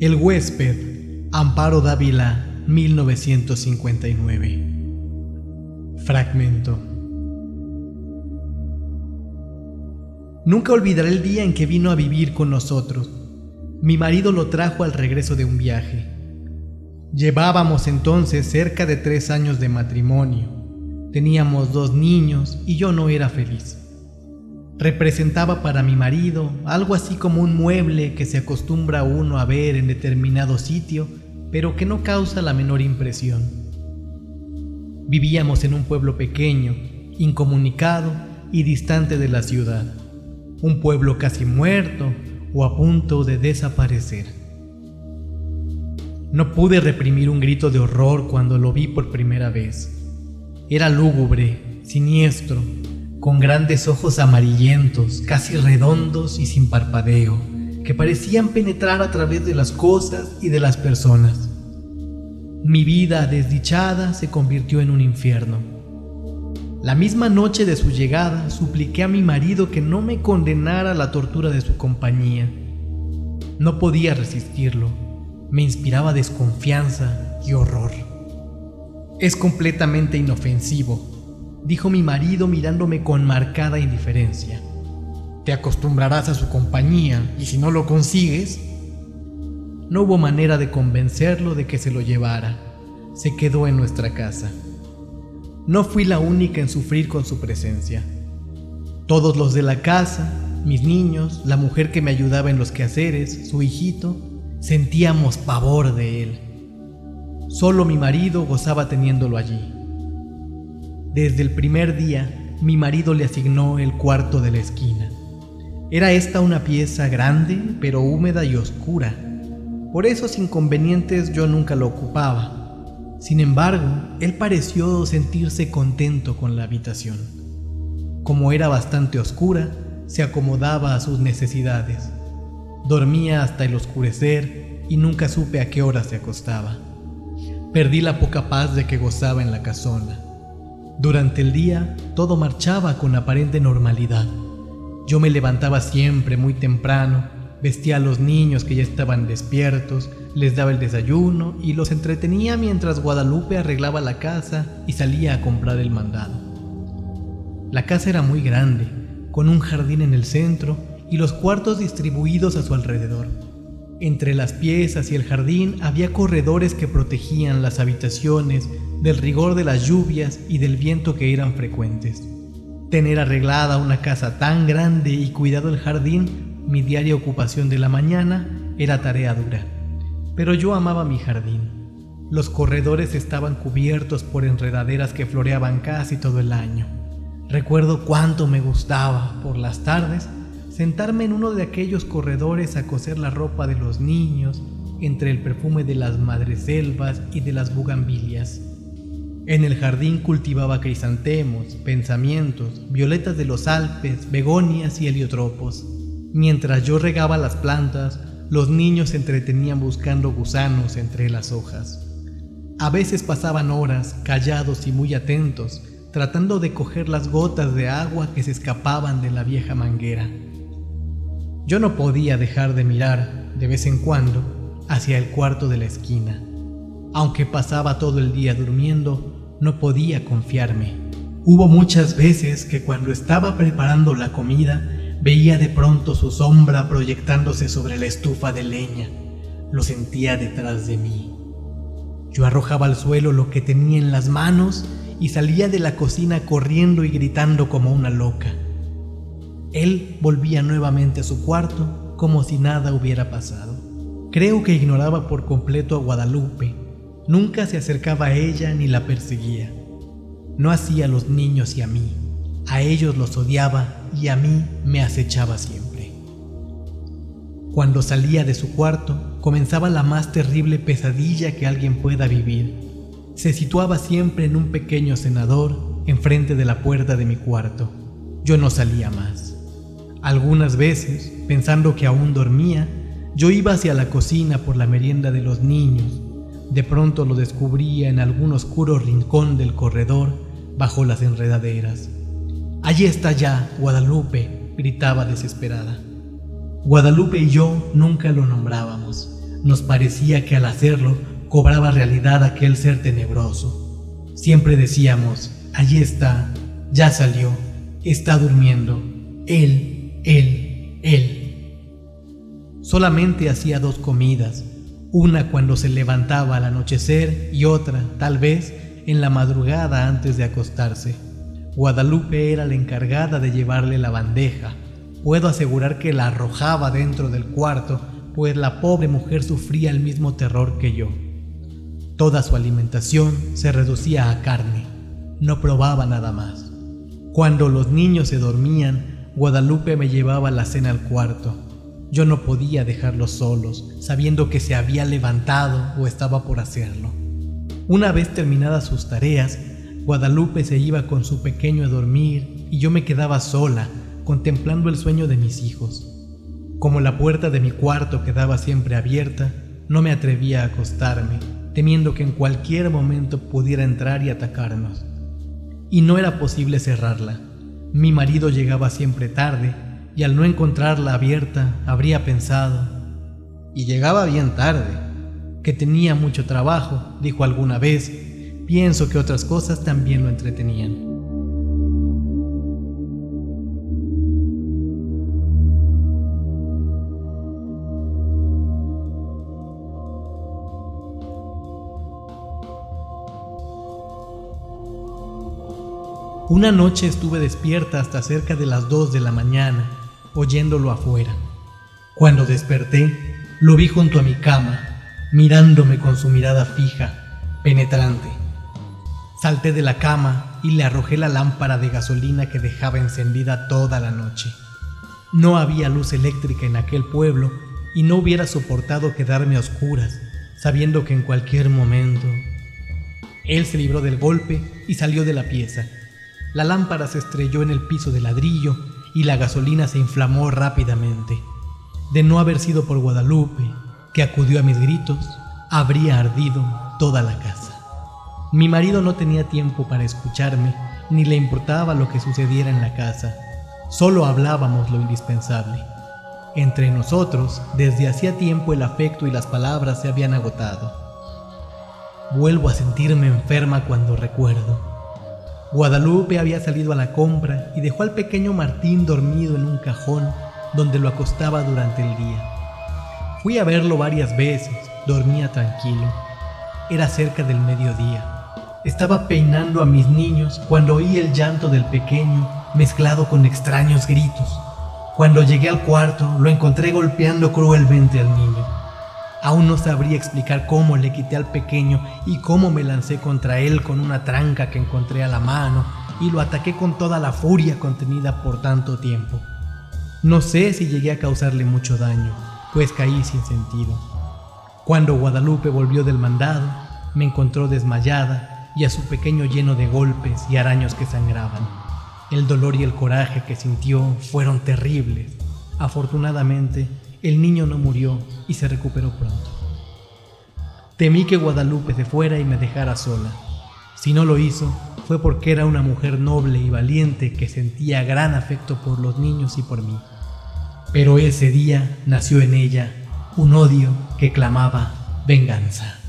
El huésped, Amparo Dávila, 1959. Fragmento. Nunca olvidaré el día en que vino a vivir con nosotros. Mi marido lo trajo al regreso de un viaje. Llevábamos entonces cerca de tres años de matrimonio. Teníamos dos niños y yo no era feliz. Representaba para mi marido algo así como un mueble que se acostumbra uno a ver en determinado sitio, pero que no causa la menor impresión. Vivíamos en un pueblo pequeño, incomunicado y distante de la ciudad, un pueblo casi muerto o a punto de desaparecer. No pude reprimir un grito de horror cuando lo vi por primera vez. Era lúgubre, siniestro, con grandes ojos amarillentos, casi redondos y sin parpadeo, que parecían penetrar a través de las cosas y de las personas. Mi vida desdichada se convirtió en un infierno. La misma noche de su llegada supliqué a mi marido que no me condenara a la tortura de su compañía. No podía resistirlo. Me inspiraba desconfianza y horror. Es completamente inofensivo, dijo mi marido mirándome con marcada indiferencia. Te acostumbrarás a su compañía y si no lo consigues... No hubo manera de convencerlo de que se lo llevara. Se quedó en nuestra casa. No fui la única en sufrir con su presencia. Todos los de la casa, mis niños, la mujer que me ayudaba en los quehaceres, su hijito, sentíamos pavor de él. Solo mi marido gozaba teniéndolo allí. Desde el primer día, mi marido le asignó el cuarto de la esquina. Era esta una pieza grande, pero húmeda y oscura. Por esos inconvenientes yo nunca lo ocupaba. Sin embargo, él pareció sentirse contento con la habitación. Como era bastante oscura, se acomodaba a sus necesidades. Dormía hasta el oscurecer y nunca supe a qué hora se acostaba. Perdí la poca paz de que gozaba en la casona. Durante el día todo marchaba con aparente normalidad. Yo me levantaba siempre muy temprano, vestía a los niños que ya estaban despiertos, les daba el desayuno y los entretenía mientras Guadalupe arreglaba la casa y salía a comprar el mandado. La casa era muy grande, con un jardín en el centro y los cuartos distribuidos a su alrededor. Entre las piezas y el jardín había corredores que protegían las habitaciones del rigor de las lluvias y del viento que eran frecuentes. Tener arreglada una casa tan grande y cuidado el jardín, mi diaria ocupación de la mañana, era tarea dura. Pero yo amaba mi jardín. Los corredores estaban cubiertos por enredaderas que floreaban casi todo el año. Recuerdo cuánto me gustaba, por las tardes, sentarme en uno de aquellos corredores a coser la ropa de los niños entre el perfume de las madreselvas y de las bugambilias. En el jardín cultivaba crisantemos, pensamientos, violetas de los Alpes, begonias y heliotropos. Mientras yo regaba las plantas, los niños se entretenían buscando gusanos entre las hojas. A veces pasaban horas, callados y muy atentos, tratando de coger las gotas de agua que se escapaban de la vieja manguera. Yo no podía dejar de mirar, de vez en cuando, hacia el cuarto de la esquina. Aunque pasaba todo el día durmiendo, no podía confiarme. Hubo muchas veces que cuando estaba preparando la comida, veía de pronto su sombra proyectándose sobre la estufa de leña. Lo sentía detrás de mí. Yo arrojaba al suelo lo que tenía en las manos y salía de la cocina corriendo y gritando como una loca. Él volvía nuevamente a su cuarto como si nada hubiera pasado. Creo que ignoraba por completo a Guadalupe. Nunca se acercaba a ella ni la perseguía. No hacía a los niños y a mí. A ellos los odiaba y a mí me acechaba siempre. Cuando salía de su cuarto, comenzaba la más terrible pesadilla que alguien pueda vivir. Se situaba siempre en un pequeño cenador enfrente de la puerta de mi cuarto. Yo no salía más. Algunas veces, pensando que aún dormía, yo iba hacia la cocina por la merienda de los niños. De pronto lo descubría en algún oscuro rincón del corredor, bajo las enredaderas. Allí está ya, Guadalupe, gritaba desesperada. Guadalupe y yo nunca lo nombrábamos. nos parecía que al hacerlo cobraba realidad aquel ser tenebroso. Siempre decíamos, allí está, ya salió, está durmiendo, él, él, él. Solamente hacía dos comidas, una cuando se levantaba al anochecer y otra, tal vez, en la madrugada antes de acostarse. Guadalupe era la encargada de llevarle la bandeja. Puedo asegurar que la arrojaba dentro del cuarto, pues la pobre mujer sufría el mismo terror que yo. Toda su alimentación se reducía a carne, no probaba nada más. Cuando los niños se dormían, Guadalupe me llevaba la cena al cuarto. Yo no podía dejarlos solos, sabiendo que se había levantado o estaba por hacerlo. Una vez terminadas sus tareas, Guadalupe se iba con su pequeño a dormir y yo me quedaba sola, contemplando el sueño de mis hijos. Como la puerta de mi cuarto quedaba siempre abierta, no me atrevía a acostarme, temiendo que en cualquier momento pudiera entrar y atacarnos. Y no era posible cerrarla. Mi marido llegaba siempre tarde y al no encontrarla abierta habría pensado, y llegaba bien tarde, que tenía mucho trabajo, dijo alguna vez, Pienso que otras cosas también lo entretenían. Una noche estuve despierta hasta cerca de las 2 de la mañana, oyéndolo afuera. Cuando desperté, lo vi junto a mi cama, mirándome con su mirada fija, penetrante. Salté de la cama y le arrojé la lámpara de gasolina que dejaba encendida toda la noche. No había luz eléctrica en aquel pueblo y no hubiera soportado quedarme a oscuras, sabiendo que en cualquier momento... Él se libró del golpe y salió de la pieza. La lámpara se estrelló en el piso de ladrillo y la gasolina se inflamó rápidamente. De no haber sido por Guadalupe, que acudió a mis gritos, habría ardido toda la casa. Mi marido no tenía tiempo para escucharme, ni le importaba lo que sucediera en la casa. Solo hablábamos lo indispensable. Entre nosotros, desde hacía tiempo el afecto y las palabras se habían agotado. Vuelvo a sentirme enferma cuando recuerdo. Guadalupe había salido a la compra y dejó al pequeño Martín dormido en un cajón donde lo acostaba durante el día. Fui a verlo varias veces, dormía tranquilo. Era cerca del mediodía. Estaba peinando a mis niños cuando oí el llanto del pequeño mezclado con extraños gritos. Cuando llegué al cuarto lo encontré golpeando cruelmente al niño. Aún no sabría explicar cómo le quité al pequeño y cómo me lancé contra él con una tranca que encontré a la mano y lo ataqué con toda la furia contenida por tanto tiempo. No sé si llegué a causarle mucho daño, pues caí sin sentido. Cuando Guadalupe volvió del mandado, me encontró desmayada y a su pequeño lleno de golpes y araños que sangraban. El dolor y el coraje que sintió fueron terribles. Afortunadamente, el niño no murió y se recuperó pronto. Temí que Guadalupe se fuera y me dejara sola. Si no lo hizo, fue porque era una mujer noble y valiente que sentía gran afecto por los niños y por mí. Pero ese día nació en ella un odio que clamaba venganza.